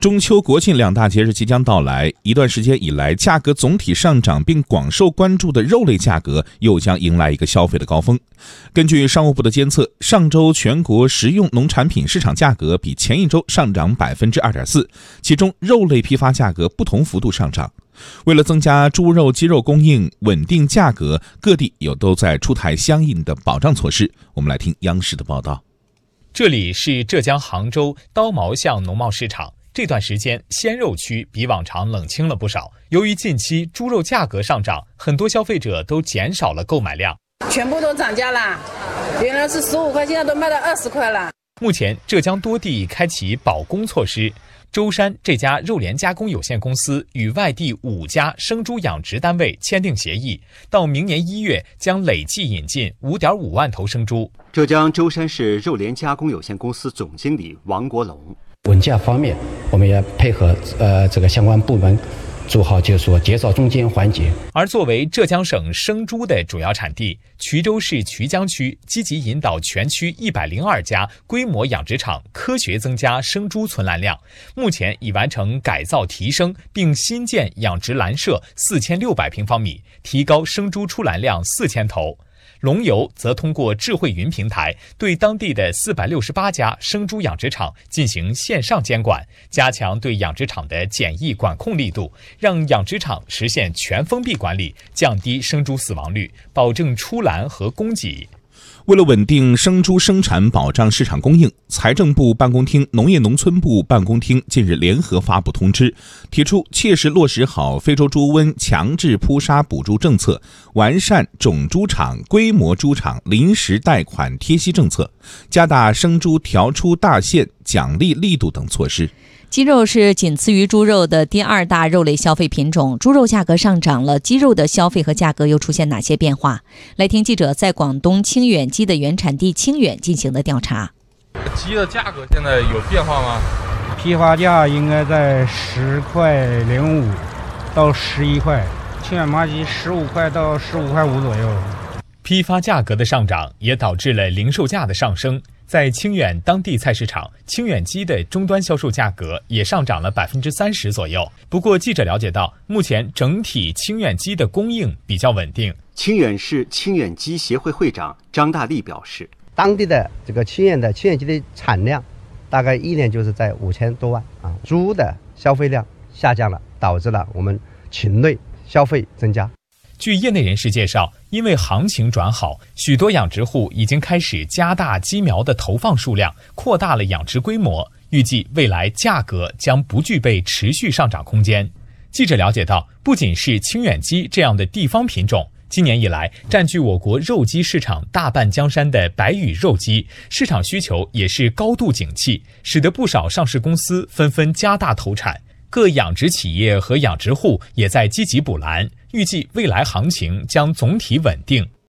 中秋、国庆两大节日即将到来，一段时间以来价格总体上涨并广受关注的肉类价格又将迎来一个消费的高峰。根据商务部的监测，上周全国食用农产品市场价格比前一周上涨百分之二点四，其中肉类批发价格不同幅度上涨。为了增加猪肉、鸡肉供应、稳定价格，各地又都在出台相应的保障措施。我们来听央视的报道。这里是浙江杭州刀毛巷农贸市场。这段时间，鲜肉区比往常冷清了不少。由于近期猪肉价格上涨，很多消费者都减少了购买量，全部都涨价了。原来是十五块，现在都卖到二十块了。目前，浙江多地开启保供措施。舟山这家肉联加工有限公司与外地五家生猪养殖单位签订协议，到明年一月将累计引进五点五万头生猪。浙江舟山市肉联加工有限公司总经理王国龙。稳价方面，我们也配合呃这个相关部门，做好就是说减少中间环节。而作为浙江省生猪的主要产地，衢州市衢江区积极引导全区一百零二家规模养殖场科学增加生猪存栏量，目前已完成改造提升，并新建养殖栏舍四千六百平方米，提高生猪出栏量四千头。龙游则通过智慧云平台，对当地的四百六十八家生猪养殖场进行线上监管，加强对养殖场的检疫管控力度，让养殖场实现全封闭管理，降低生猪死亡率，保证出栏和供给。为了稳定生猪生产、保障市场供应，财政部办公厅、农业农村部办公厅近日联合发布通知，提出切实落实好非洲猪瘟强制扑杀补助政策，完善种猪场、规模猪场临时贷款贴息政策，加大生猪调出大限奖励力度等措施。鸡肉是仅次于猪肉的第二大肉类消费品种，猪肉价格上涨了，鸡肉的消费和价格又出现哪些变化？来听记者在广东清远鸡的原产地清远进行的调查。鸡的价格现在有变化吗？批发价应该在十块零五到十一块，清远麻鸡十五块到十五块五左右。批发价格的上涨也导致了零售价的上升。在清远当地菜市场，清远鸡的终端销售价格也上涨了百分之三十左右。不过，记者了解到，目前整体清远鸡的供应比较稳定。清远市清远鸡协会会长张大力表示，当地的这个清远的清远鸡的产量，大概一年就是在五千多万啊。猪的消费量下降了，导致了我们禽类消费增加。据业内人士介绍，因为行情转好，许多养殖户已经开始加大鸡苗的投放数量，扩大了养殖规模。预计未来价格将不具备持续上涨空间。记者了解到，不仅是清远鸡这样的地方品种，今年以来占据我国肉鸡市场大半江山的白羽肉鸡市场需求也是高度景气，使得不少上市公司纷纷加大投产。各养殖企业和养殖户也在积极补栏，预计未来行情将总体稳定。